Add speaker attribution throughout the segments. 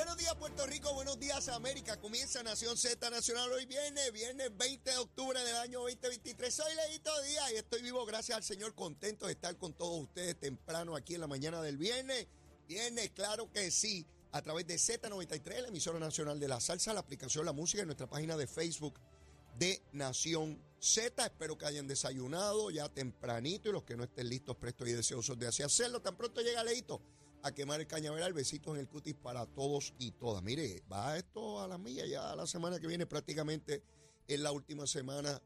Speaker 1: Buenos días Puerto Rico, buenos días América. Comienza Nación Z Nacional hoy viene, viernes 20 de octubre del año 2023. Soy Leito Díaz y estoy vivo gracias al Señor, contento de estar con todos ustedes temprano aquí en la mañana del viernes. Viernes, claro que sí, a través de Z93, la emisora nacional de la salsa, la aplicación La Música en nuestra página de Facebook de Nación Z. Espero que hayan desayunado ya tempranito y los que no estén listos, prestos y deseosos de así hacerlo. Tan pronto llega Leito a quemar el cañaveral. Besitos en el cutis para todos y todas. Mire, va esto a la milla ya la semana que viene prácticamente es la última semana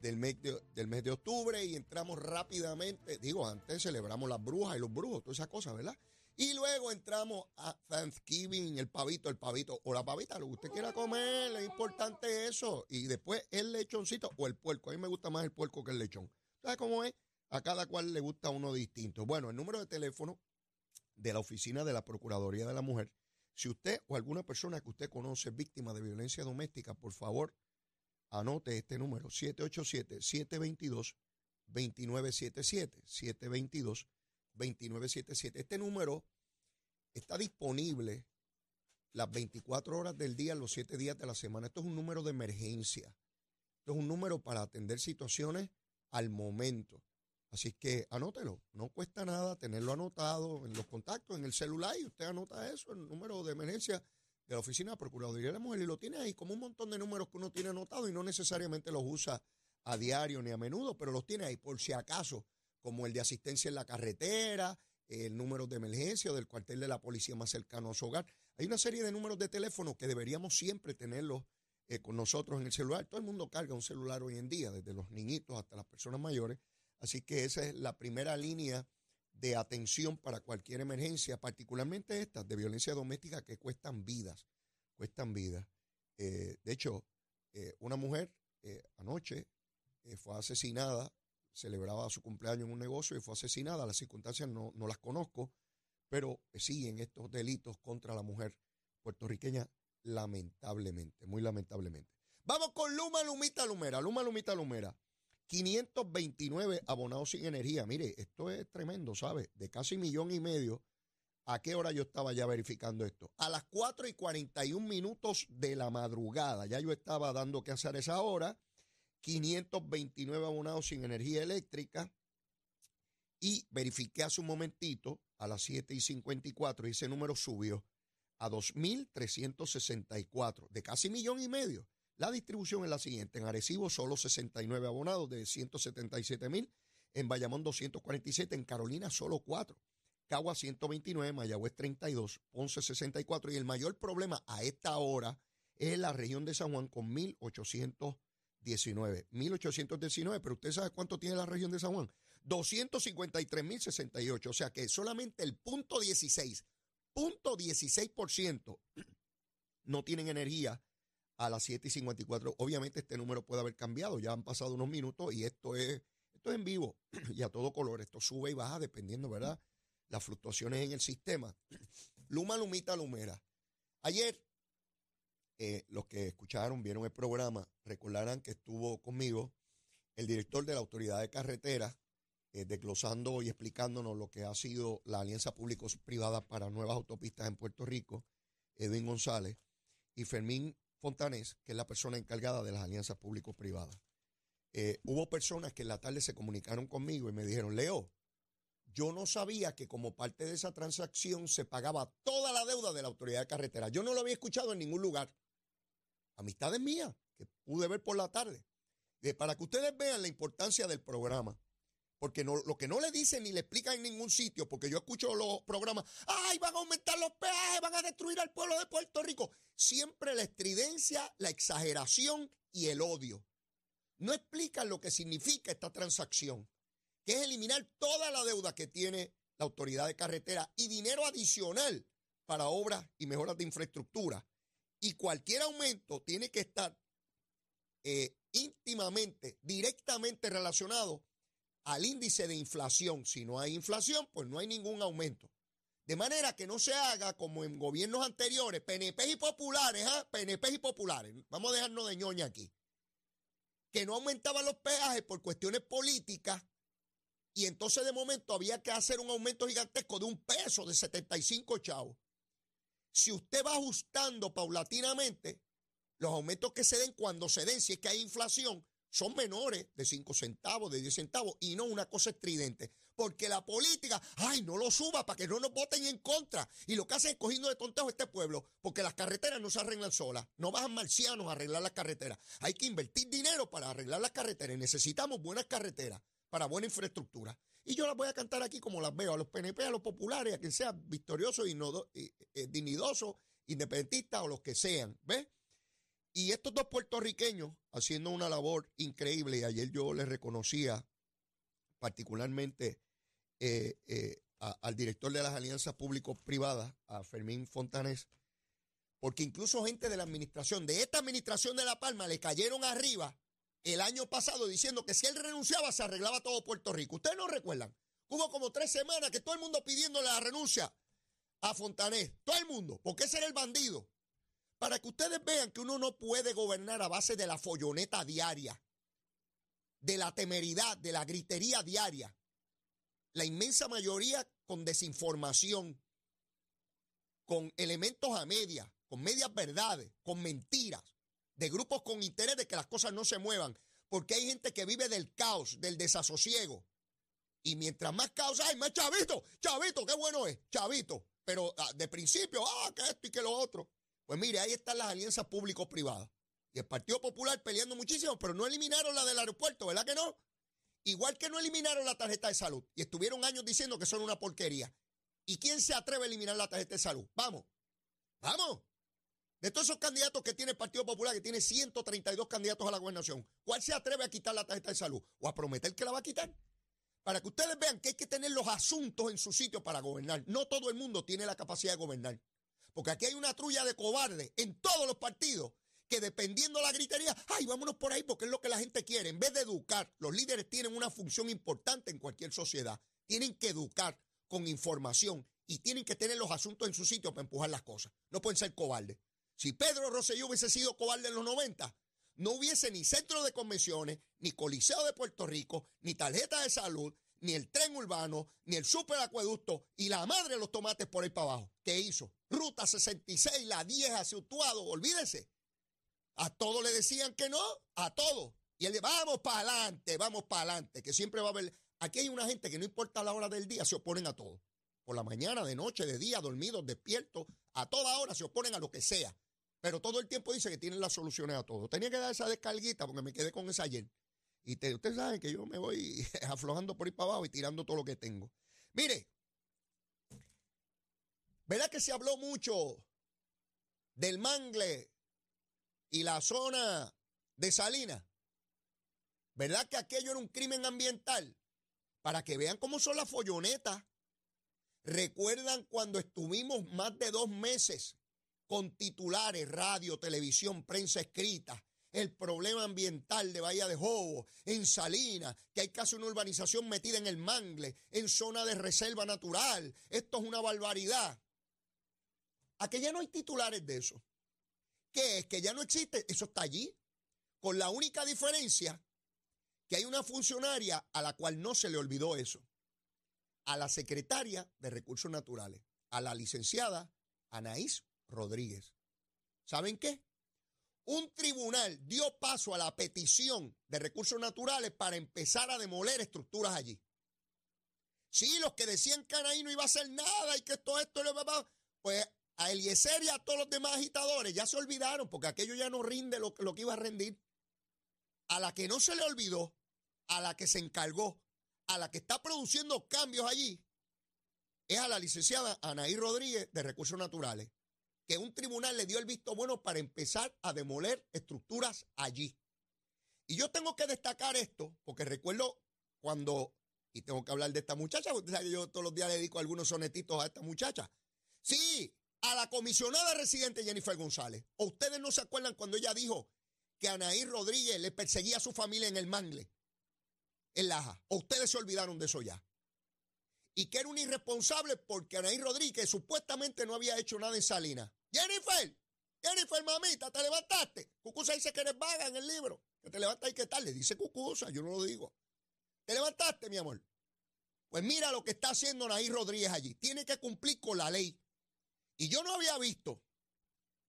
Speaker 1: del mes, de, del mes de octubre y entramos rápidamente, digo, antes celebramos las brujas y los brujos, todas esas cosas, ¿verdad? Y luego entramos a Thanksgiving, el pavito, el pavito o la pavita, lo que usted quiera comer, es importante eso. Y después el lechoncito o el puerco. A mí me gusta más el puerco que el lechón. ¿Sabe cómo es? A cada cual le gusta uno distinto. Bueno, el número de teléfono de la oficina de la Procuraduría de la Mujer. Si usted o alguna persona que usted conoce es víctima de violencia doméstica, por favor, anote este número, 787-722-2977, 722-2977. Este número está disponible las 24 horas del día, los 7 días de la semana. Esto es un número de emergencia. Esto es un número para atender situaciones al momento. Así que anótelo, no cuesta nada tenerlo anotado en los contactos, en el celular, y usted anota eso, el número de emergencia de la Oficina de Procuraduría de la Mujer, y lo tiene ahí como un montón de números que uno tiene anotado y no necesariamente los usa a diario ni a menudo, pero los tiene ahí por si acaso, como el de asistencia en la carretera, el número de emergencia del cuartel de la policía más cercano a su hogar. Hay una serie de números de teléfono que deberíamos siempre tenerlos eh, con nosotros en el celular. Todo el mundo carga un celular hoy en día, desde los niñitos hasta las personas mayores. Así que esa es la primera línea de atención para cualquier emergencia, particularmente estas de violencia doméstica que cuestan vidas, cuestan vidas. Eh, de hecho, eh, una mujer eh, anoche fue asesinada, celebraba su cumpleaños en un negocio y fue asesinada. Las circunstancias no, no las conozco, pero siguen estos delitos contra la mujer puertorriqueña, lamentablemente, muy lamentablemente. Vamos con Luma Lumita Lumera, Luma Lumita Lumera. 529 abonados sin energía. Mire, esto es tremendo, ¿sabe? De casi millón y medio. ¿A qué hora yo estaba ya verificando esto? A las 4 y 41 minutos de la madrugada. Ya yo estaba dando que hacer esa hora. 529 abonados sin energía eléctrica. Y verifiqué hace un momentito, a las 7 y 54, y ese número subió a 2.364, de casi millón y medio. La distribución es la siguiente. En Arecibo solo 69 abonados de 177 mil. En Bayamón 247. En Carolina solo 4. Cagua 129. Mayagüez 32. Ponce 64. Y el mayor problema a esta hora es la región de San Juan con 1819. 1819. Pero usted sabe cuánto tiene la región de San Juan. 253.068. O sea que solamente el punto 16. Punto 16% no tienen energía a las 7 y 54. Obviamente este número puede haber cambiado, ya han pasado unos minutos y esto es, esto es en vivo y a todo color. Esto sube y baja dependiendo, ¿verdad? Las fluctuaciones en el sistema. Luma, Lumita, Lumera. Ayer, eh, los que escucharon, vieron el programa, recordarán que estuvo conmigo el director de la Autoridad de Carreteras, eh, desglosando y explicándonos lo que ha sido la Alianza Públicos-Privada para Nuevas Autopistas en Puerto Rico, Edwin González, y Fermín Fontanés, que es la persona encargada de las alianzas público-privadas. Eh, hubo personas que en la tarde se comunicaron conmigo y me dijeron, Leo, yo no sabía que como parte de esa transacción se pagaba toda la deuda de la autoridad de carretera. Yo no lo había escuchado en ningún lugar. Amistades mías que pude ver por la tarde. Para que ustedes vean la importancia del programa. Porque no, lo que no le dicen ni le explican en ningún sitio, porque yo escucho los programas, ay, van a aumentar los peajes, van a destruir al pueblo de Puerto Rico. Siempre la estridencia, la exageración y el odio. No explican lo que significa esta transacción. que es eliminar toda la deuda que tiene la autoridad de carretera y dinero adicional para obras y mejoras de infraestructura. Y cualquier aumento tiene que estar eh, íntimamente, directamente relacionado al índice de inflación. Si no hay inflación, pues no hay ningún aumento. De manera que no se haga como en gobiernos anteriores, PNP y populares, ¿ah? PNP y populares. Vamos a dejarnos de ñoña aquí. Que no aumentaban los peajes por cuestiones políticas y entonces de momento había que hacer un aumento gigantesco de un peso de 75 chavos. Si usted va ajustando paulatinamente, los aumentos que se den cuando se den, si es que hay inflación, son menores de 5 centavos, de 10 centavos, y no una cosa estridente. Porque la política, ay, no lo suba para que no nos voten en contra. Y lo que hacen es cogiendo de tontejo este pueblo, porque las carreteras no se arreglan solas. No bajan marcianos a arreglar las carreteras. Hay que invertir dinero para arreglar las carreteras necesitamos buenas carreteras para buena infraestructura. Y yo las voy a cantar aquí como las veo, a los PNP, a los populares, a quien sea victorioso, y eh, dignidoso, independentista o los que sean. ¿Ves? Y estos dos puertorriqueños haciendo una labor increíble, y ayer yo les reconocía particularmente eh, eh, al director de las alianzas público-privadas, a Fermín Fontanés, porque incluso gente de la administración, de esta administración de La Palma, le cayeron arriba el año pasado diciendo que si él renunciaba se arreglaba todo Puerto Rico. Ustedes no recuerdan. Hubo como tres semanas que todo el mundo pidiéndole la renuncia a Fontanés. Todo el mundo, porque ese era el bandido para que ustedes vean que uno no puede gobernar a base de la folloneta diaria, de la temeridad, de la gritería diaria. La inmensa mayoría con desinformación, con elementos a media, con medias verdades, con mentiras, de grupos con interés de que las cosas no se muevan, porque hay gente que vive del caos, del desasosiego. Y mientras más caos hay, más chavito, chavito, qué bueno es, chavito. Pero ah, de principio, ah, que esto y que lo otro. Pues mire, ahí están las alianzas público-privadas. Y el Partido Popular peleando muchísimo, pero no eliminaron la del aeropuerto, ¿verdad que no? Igual que no eliminaron la tarjeta de salud. Y estuvieron años diciendo que son una porquería. ¿Y quién se atreve a eliminar la tarjeta de salud? Vamos, vamos. De todos esos candidatos que tiene el Partido Popular, que tiene 132 candidatos a la gobernación, ¿cuál se atreve a quitar la tarjeta de salud? ¿O a prometer que la va a quitar? Para que ustedes vean que hay que tener los asuntos en su sitio para gobernar. No todo el mundo tiene la capacidad de gobernar. Porque aquí hay una trulla de cobardes en todos los partidos que dependiendo de la gritería, ay, vámonos por ahí porque es lo que la gente quiere. En vez de educar, los líderes tienen una función importante en cualquier sociedad. Tienen que educar con información y tienen que tener los asuntos en su sitio para empujar las cosas. No pueden ser cobardes. Si Pedro Rosselló hubiese sido cobarde en los 90, no hubiese ni centro de convenciones, ni coliseo de Puerto Rico, ni tarjeta de salud, ni el tren urbano, ni el superacueducto y la madre de los tomates por ahí para abajo. ¿Qué hizo? Ruta 66, la 10 hacia Utuado, olvídese. A todos le decían que no, a todos. Y él vamos para adelante, vamos para adelante, que siempre va a haber. Aquí hay una gente que no importa la hora del día, se oponen a todo. Por la mañana, de noche, de día, dormidos, despiertos, a toda hora se oponen a lo que sea. Pero todo el tiempo dice que tienen las soluciones a todo. Tenía que dar esa descarguita porque me quedé con esa ayer. Y ustedes saben que yo me voy aflojando por ahí para abajo y tirando todo lo que tengo. Mire, ¿verdad que se habló mucho del mangle y la zona de Salinas? ¿Verdad que aquello era un crimen ambiental? Para que vean cómo son las follonetas. ¿Recuerdan cuando estuvimos más de dos meses con titulares, radio, televisión, prensa escrita, el problema ambiental de Bahía de Jobo, en Salinas, que hay casi una urbanización metida en el mangle, en zona de reserva natural. Esto es una barbaridad. ¿A que ya no hay titulares de eso? ¿Qué es? ¿Que ya no existe? Eso está allí. Con la única diferencia que hay una funcionaria a la cual no se le olvidó eso. A la secretaria de Recursos Naturales, a la licenciada Anaís Rodríguez. ¿Saben qué? Un tribunal dio paso a la petición de recursos naturales para empezar a demoler estructuras allí. Sí, los que decían que ahí no iba a hacer nada y que todo esto, pues a Eliezer y a todos los demás agitadores ya se olvidaron porque aquello ya no rinde lo, lo que iba a rendir. A la que no se le olvidó, a la que se encargó, a la que está produciendo cambios allí, es a la licenciada Anaí Rodríguez de Recursos Naturales que un tribunal le dio el visto bueno para empezar a demoler estructuras allí. Y yo tengo que destacar esto, porque recuerdo cuando Y tengo que hablar de esta muchacha, usted sabe que yo todos los días le dedico algunos sonetitos a esta muchacha. Sí, a la comisionada residente Jennifer González. ¿O ustedes no se acuerdan cuando ella dijo que Anaí Rodríguez le perseguía a su familia en el Mangle, en Laja? ¿O ustedes se olvidaron de eso ya? Y que era un irresponsable porque Anaí Rodríguez supuestamente no había hecho nada en Salinas. Jennifer, Jennifer, mamita, te levantaste. Cucusa dice que eres vaga en el libro. Que te levantas y qué tal. Le dice Cucusa, yo no lo digo. ¿Te levantaste, mi amor? Pues mira lo que está haciendo Anaí Rodríguez allí. Tiene que cumplir con la ley. Y yo no había visto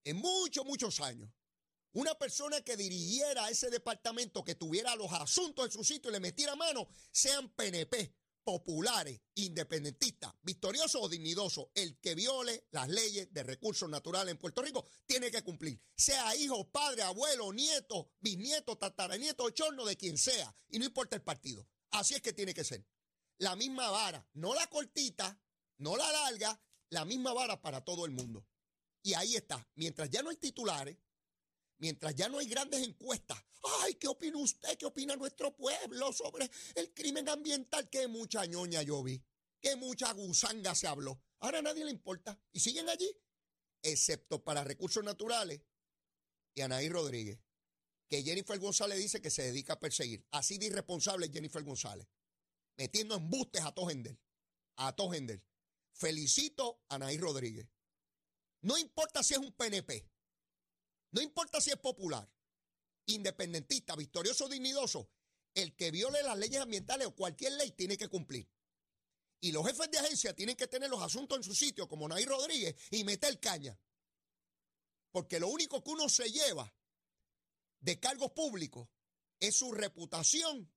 Speaker 1: en muchos, muchos años una persona que dirigiera ese departamento, que tuviera los asuntos en su sitio y le metiera mano, sean PNP, populares, independentistas, victoriosos o dignidosos. El que viole las leyes de recursos naturales en Puerto Rico tiene que cumplir. Sea hijo, padre, abuelo, nieto, bisnieto, tataranieto, chorno, de quien sea. Y no importa el partido. Así es que tiene que ser. La misma vara, no la cortita, no la larga, la misma vara para todo el mundo. Y ahí está. Mientras ya no hay titulares, mientras ya no hay grandes encuestas, ay, ¿qué opina usted? ¿Qué opina nuestro pueblo sobre el crimen ambiental? Qué mucha ñoña yo vi, qué mucha gusanga se habló. Ahora a nadie le importa y siguen allí, excepto para recursos naturales y Anaí Rodríguez, que Jennifer González dice que se dedica a perseguir. Así de irresponsable es Jennifer González, metiendo embustes a Tojender, a Tojender. Felicito a Anaí Rodríguez. No importa si es un PNP, no importa si es popular, independentista, victorioso dignidoso, el que viole las leyes ambientales o cualquier ley tiene que cumplir. Y los jefes de agencia tienen que tener los asuntos en su sitio, como Anaí Rodríguez, y meter caña. Porque lo único que uno se lleva de cargos públicos es su reputación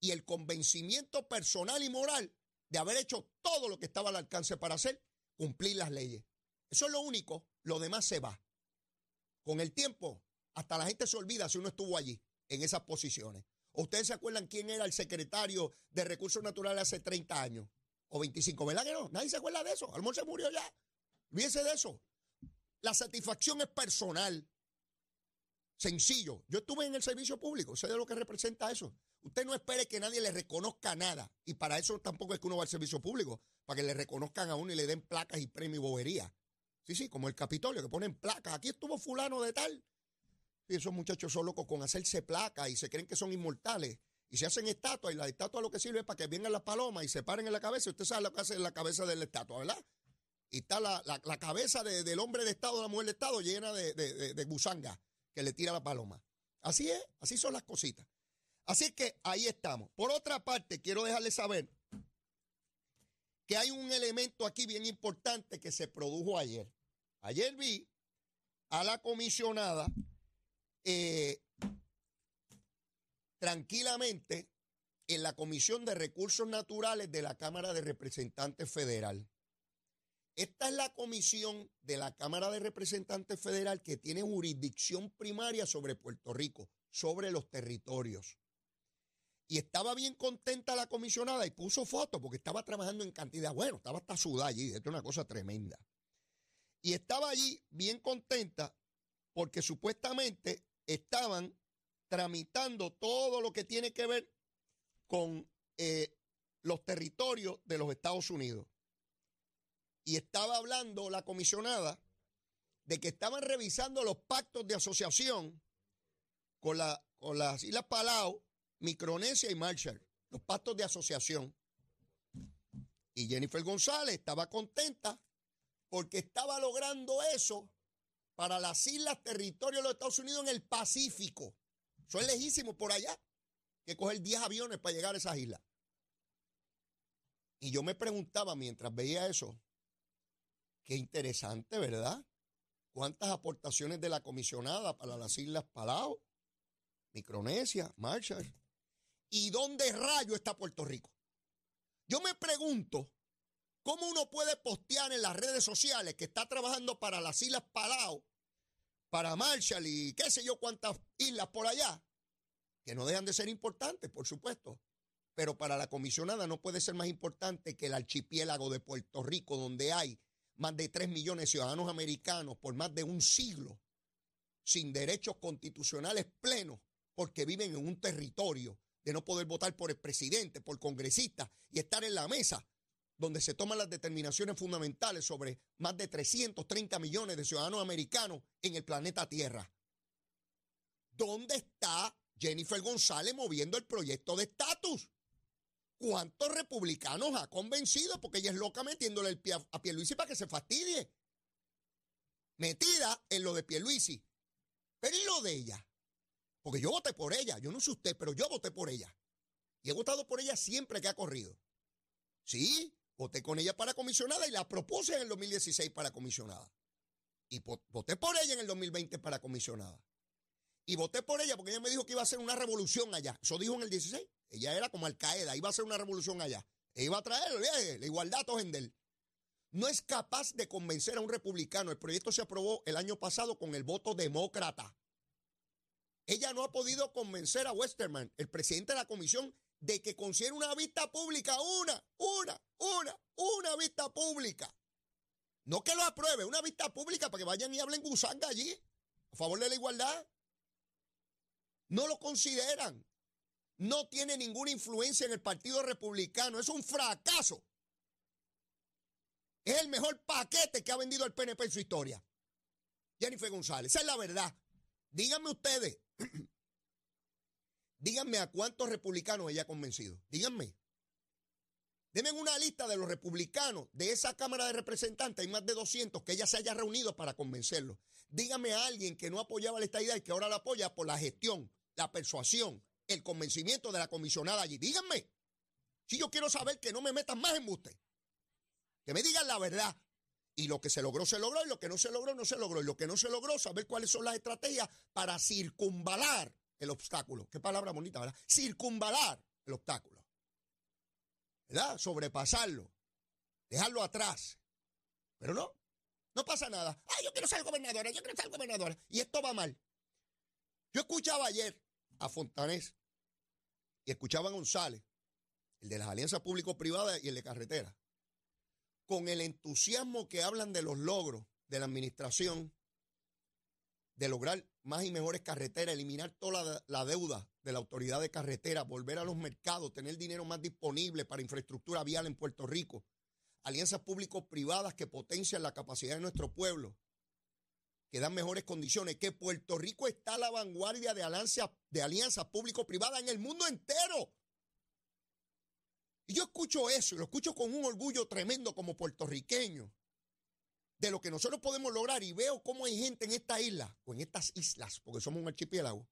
Speaker 1: y el convencimiento personal y moral de haber hecho todo lo que estaba al alcance para hacer, cumplir las leyes. Eso es lo único, lo demás se va. Con el tiempo, hasta la gente se olvida si uno estuvo allí, en esas posiciones. ¿Ustedes se acuerdan quién era el secretario de Recursos Naturales hace 30 años? O 25, ¿verdad que no? Nadie se acuerda de eso. Almor se murió ya. Olvídese de eso. La satisfacción es personal. Sencillo. Yo estuve en el servicio público, sé de lo que representa eso. Usted no espere que nadie le reconozca nada. Y para eso tampoco es que uno va al servicio público, para que le reconozcan a uno y le den placas y premios y bobería. Sí, sí, como el Capitolio, que ponen placas. Aquí estuvo fulano de tal. Y esos muchachos son locos con hacerse placas y se creen que son inmortales. Y se hacen estatuas y la estatua lo que sirve es para que vengan las palomas y se paren en la cabeza. Usted sabe lo que hace en la cabeza de la estatua, ¿verdad? Y está la, cabeza del hombre de Estado, de la mujer de Estado, llena de, de, de gusanga que le tira la paloma. Así es, así son las cositas. Así que ahí estamos. Por otra parte, quiero dejarles saber hay un elemento aquí bien importante que se produjo ayer. Ayer vi a la comisionada eh, tranquilamente en la Comisión de Recursos Naturales de la Cámara de Representantes Federal. Esta es la comisión de la Cámara de Representantes Federal que tiene jurisdicción primaria sobre Puerto Rico, sobre los territorios. Y estaba bien contenta la comisionada y puso fotos porque estaba trabajando en cantidad. Bueno, estaba hasta sudada allí, esto es una cosa tremenda. Y estaba allí bien contenta porque supuestamente estaban tramitando todo lo que tiene que ver con eh, los territorios de los Estados Unidos. Y estaba hablando la comisionada de que estaban revisando los pactos de asociación con, la, con las Islas Palau Micronesia y Marshall, los pactos de asociación. Y Jennifer González estaba contenta porque estaba logrando eso para las islas, territorios de los Estados Unidos en el Pacífico. Eso es lejísimo por allá, que coger 10 aviones para llegar a esas islas. Y yo me preguntaba mientras veía eso, qué interesante, ¿verdad? ¿Cuántas aportaciones de la comisionada para las Islas Palau, Micronesia, Marshall? ¿Y dónde rayo está Puerto Rico? Yo me pregunto, ¿cómo uno puede postear en las redes sociales que está trabajando para las Islas Palau, para Marshall y qué sé yo cuántas islas por allá, que no dejan de ser importantes, por supuesto, pero para la comisionada no puede ser más importante que el archipiélago de Puerto Rico, donde hay más de 3 millones de ciudadanos americanos por más de un siglo, sin derechos constitucionales plenos, porque viven en un territorio de no poder votar por el presidente, por congresista y estar en la mesa donde se toman las determinaciones fundamentales sobre más de 330 millones de ciudadanos americanos en el planeta Tierra. ¿Dónde está Jennifer González moviendo el proyecto de estatus? ¿Cuántos republicanos ha convencido? Porque ella es loca metiéndole el pie a Pierluisi para que se fastidie. Metida en lo de Pierluisi. Pero ¿y lo de ella? Porque yo voté por ella. Yo no sé usted, pero yo voté por ella. Y he votado por ella siempre que ha corrido. Sí, voté con ella para comisionada y la propuse en el 2016 para comisionada. Y voté por ella en el 2020 para comisionada. Y voté por ella porque ella me dijo que iba a hacer una revolución allá. Eso dijo en el 16. Ella era como Al Qaeda, iba a hacer una revolución allá. E iba a traer la igualdad a él. No es capaz de convencer a un republicano. El proyecto se aprobó el año pasado con el voto demócrata. Ella no ha podido convencer a Westerman, el presidente de la comisión, de que considere una vista pública, una, una, una, una vista pública. No que lo apruebe, una vista pública para que vayan y hablen gusanga allí, a favor de la igualdad. No lo consideran. No tiene ninguna influencia en el Partido Republicano. Es un fracaso. Es el mejor paquete que ha vendido el PNP en su historia. Jennifer González, esa es la verdad. Díganme ustedes, díganme a cuántos republicanos ella ha convencido. Díganme. Denme una lista de los republicanos de esa Cámara de Representantes, hay más de 200 que ella se haya reunido para convencerlos. Dígame a alguien que no apoyaba la estadidad y que ahora la apoya por la gestión, la persuasión, el convencimiento de la comisionada allí. Díganme. Si yo quiero saber que no me metan más en usted. Que me digan la verdad. Y lo que se logró, se logró, y lo que no se logró, no se logró. Y lo que no se logró, saber cuáles son las estrategias para circunvalar el obstáculo. Qué palabra bonita, ¿verdad? Circunvalar el obstáculo. ¿Verdad? Sobrepasarlo. Dejarlo atrás. Pero no, no pasa nada. Ay, yo quiero ser gobernadora, yo quiero ser gobernadora. Y esto va mal. Yo escuchaba ayer a Fontanés y escuchaba a González, el de las alianzas público-privadas y el de carretera con el entusiasmo que hablan de los logros de la administración, de lograr más y mejores carreteras, eliminar toda la, deuda de la autoridad de carretera, volver a los mercados, tener dinero más disponible para infraestructura vial en Puerto Rico, alianzas público-privadas que potencian la capacidad de nuestro pueblo, que dan mejores condiciones, que Puerto Rico está a la vanguardia de alianzas de alianza público-privadas en el mundo entero. Y yo escucho eso y lo escucho con un orgullo tremendo como puertorriqueño de lo que nosotros podemos lograr y veo cómo hay gente en esta isla o en estas islas, porque somos un archipiélago,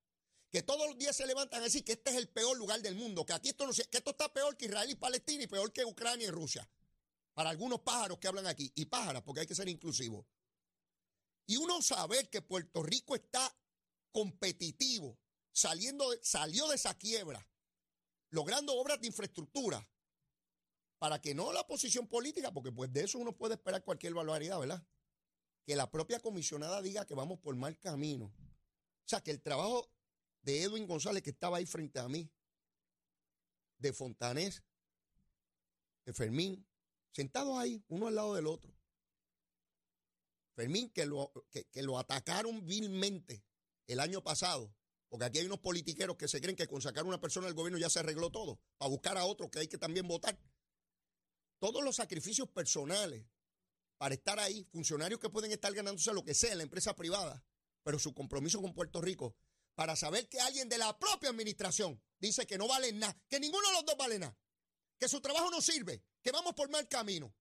Speaker 1: que todos los días se levantan a decir que este es el peor lugar del mundo, que aquí esto no que esto está peor que Israel y Palestina y peor que Ucrania y Rusia. Para algunos pájaros que hablan aquí, y pájaras, porque hay que ser inclusivo. Y uno saber que Puerto Rico está competitivo, saliendo salió de esa quiebra, logrando obras de infraestructura, para que no la posición política, porque pues de eso uno puede esperar cualquier barbaridad, ¿verdad? Que la propia comisionada diga que vamos por mal camino. O sea, que el trabajo de Edwin González, que estaba ahí frente a mí, de Fontanés, de Fermín, sentados ahí, uno al lado del otro. Fermín, que lo, que, que lo atacaron vilmente el año pasado, porque aquí hay unos politiqueros que se creen que con sacar una persona del gobierno ya se arregló todo, para buscar a otro que hay que también votar todos los sacrificios personales para estar ahí, funcionarios que pueden estar ganándose lo que sea en la empresa privada, pero su compromiso con Puerto Rico, para saber que alguien de la propia administración dice que no vale nada, que ninguno de los dos vale nada, que su trabajo no sirve, que vamos por mal camino.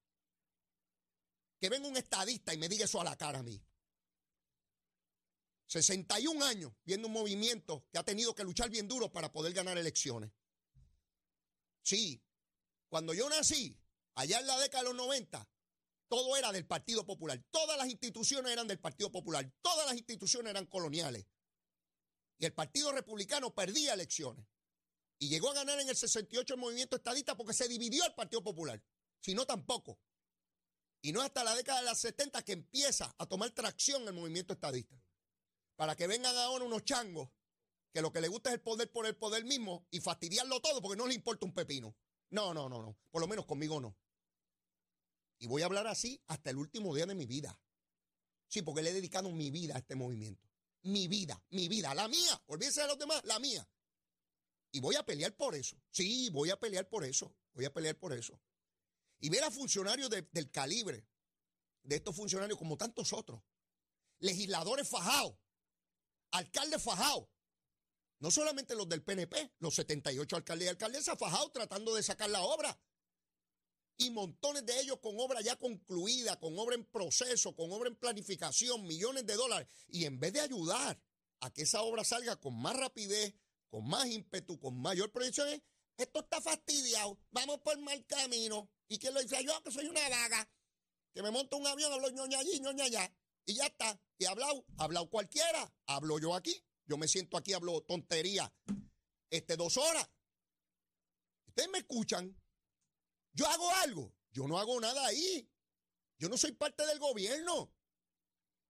Speaker 1: Que venga un estadista y me diga eso a la cara a mí. 61 años viendo un movimiento que ha tenido que luchar bien duro para poder ganar elecciones. Sí, cuando yo nací, Allá en la década de los 90, todo era del Partido Popular. Todas las instituciones eran del Partido Popular. Todas las instituciones eran coloniales. Y el Partido Republicano perdía elecciones. Y llegó a ganar en el 68 el movimiento estadista porque se dividió el Partido Popular. Si no, tampoco. Y no es hasta la década de los 70 que empieza a tomar tracción el movimiento estadista. Para que vengan ahora unos changos que lo que les gusta es el poder por el poder mismo y fastidiarlo todo porque no les importa un pepino. No, no, no, no. Por lo menos conmigo no. Y voy a hablar así hasta el último día de mi vida. Sí, porque le he dedicado mi vida a este movimiento. Mi vida, mi vida, la mía. Olvídense de los demás, la mía. Y voy a pelear por eso. Sí, voy a pelear por eso. Voy a pelear por eso. Y ver a funcionarios del calibre de estos funcionarios como tantos otros. Legisladores fajados, alcaldes fajados. No solamente los del PNP, los 78 alcaldes y alcaldesas fajados tratando de sacar la obra. Y montones de ellos con obra ya concluida, con obra en proceso, con obra en planificación, millones de dólares. Y en vez de ayudar a que esa obra salga con más rapidez, con más ímpetu, con mayor proyección, esto está fastidiado, vamos por mal camino. ¿Y quién lo dice? Yo que soy una vaga, que me monto un avión, hablo ñoña allí, ñoña allá, y ya está. Y hablado, hablado cualquiera, hablo yo aquí. Yo me siento aquí, hablo tontería, este, dos horas. Ustedes me escuchan. Yo hago algo. Yo no hago nada ahí. Yo no soy parte del gobierno.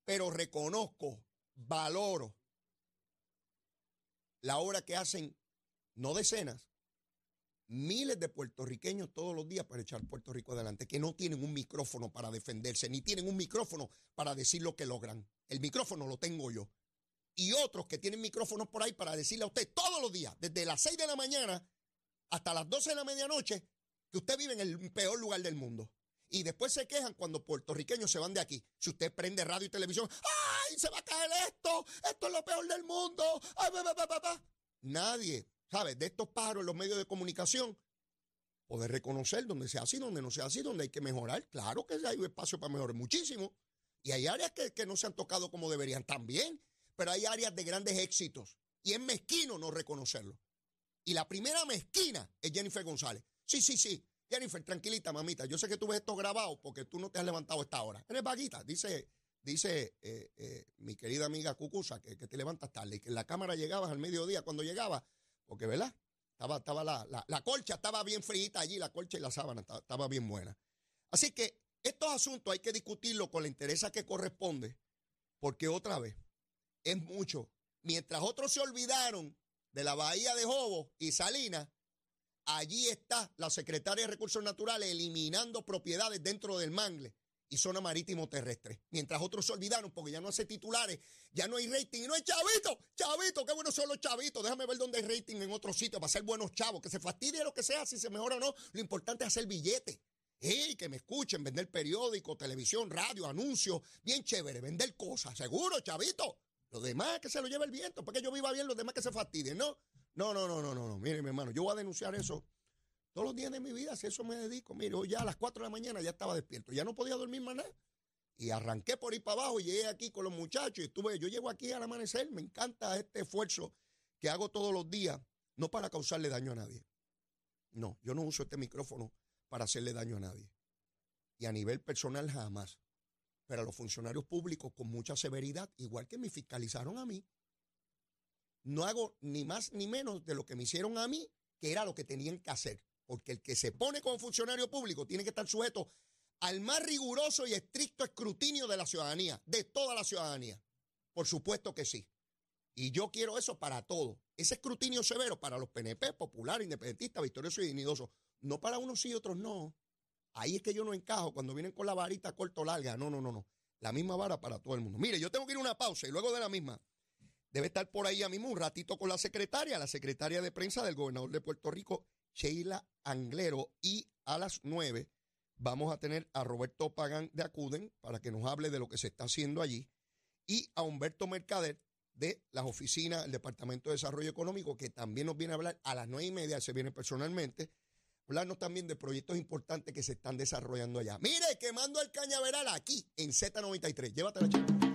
Speaker 1: Pero reconozco, valoro la obra que hacen, no decenas, miles de puertorriqueños todos los días para echar Puerto Rico adelante, que no tienen un micrófono para defenderse, ni tienen un micrófono para decir lo que logran. El micrófono lo tengo yo. Y otros que tienen micrófonos por ahí para decirle a usted todos los días, desde las 6 de la mañana hasta las 12 de la medianoche, que usted vive en el peor lugar del mundo. Y después se quejan cuando puertorriqueños se van de aquí. Si usted prende radio y televisión, ¡ay, se va a caer esto! ¡Esto es lo peor del mundo! ¡Ay, Nadie, ¿sabe? De estos pájaros en los medios de comunicación, poder reconocer dónde se así, dónde no se así, dónde hay que mejorar. Claro que hay espacio para mejorar muchísimo. Y hay áreas que, que no se han tocado como deberían también. Pero hay áreas de grandes éxitos. Y es mezquino no reconocerlo. Y la primera mezquina es Jennifer González. Sí, sí, sí. Jennifer, tranquilita, mamita. Yo sé que tú ves esto grabado porque tú no te has levantado a esta hora. Eres vaguita, dice, dice eh, eh, mi querida amiga Cucusa, que, te levantas tarde y que en la cámara llegabas al mediodía cuando llegaba, porque, ¿verdad? Estaba, estaba la, la, colcha, estaba bien fríita allí, la colcha y la sábana, estaba, bien buena. Así que estos asuntos hay que discutirlos con la interés que corresponde, porque otra vez, es mucho. Mientras otros se olvidaron de la bahía de Jobo y Salinas, Allí está la secretaria de Recursos Naturales eliminando propiedades dentro del mangle y zona marítimo terrestre. Mientras otros se olvidaron porque ya no hace titulares, ya no hay rating y no hay chavito. Chavito, qué bueno son los chavitos. Déjame ver dónde hay rating en otro sitio para ser buenos chavos. Que se fastidie lo que sea, si se mejora o no. Lo importante es hacer billete. Y que me escuchen, vender periódico, televisión, radio, anuncios. Bien chévere, vender cosas. Seguro, chavito. Lo demás que se lo lleve el viento. Para que yo viva bien, los demás que se fastidien, ¿no? No, no, no, no, no, no. Mire, mi hermano, yo voy a denunciar eso todos los días de mi vida, si eso me dedico. Mire, hoy ya a las 4 de la mañana ya estaba despierto, ya no podía dormir más nada. Y arranqué por ir para abajo y llegué aquí con los muchachos y estuve, yo llego aquí al amanecer, me encanta este esfuerzo que hago todos los días, no para causarle daño a nadie. No, yo no uso este micrófono para hacerle daño a nadie. Y a nivel personal jamás. Pero a los funcionarios públicos con mucha severidad, igual que me fiscalizaron a mí no hago ni más ni menos de lo que me hicieron a mí, que era lo que tenían que hacer. Porque el que se pone como funcionario público tiene que estar sujeto al más riguroso y estricto escrutinio de la ciudadanía, de toda la ciudadanía. Por supuesto que sí. Y yo quiero eso para todos. Ese escrutinio severo para los PNP, popular, independentistas, victoriosos y dignidosos. No para unos sí y otros no. Ahí es que yo no encajo cuando vienen con la varita corto larga. No, no, no, no. La misma vara para todo el mundo. Mire, yo tengo que ir a una pausa y luego de la misma Debe estar por ahí a mismo un ratito con la secretaria, la secretaria de prensa del gobernador de Puerto Rico, Sheila Anglero. Y a las nueve vamos a tener a Roberto Pagán de Acuden para que nos hable de lo que se está haciendo allí. Y a Humberto Mercader de las oficinas del Departamento de Desarrollo Económico, que también nos viene a hablar a las nueve y media, se viene personalmente, hablarnos también de proyectos importantes que se están desarrollando allá. Mire, quemando el cañaveral aquí en Z93. Llévatela, chica.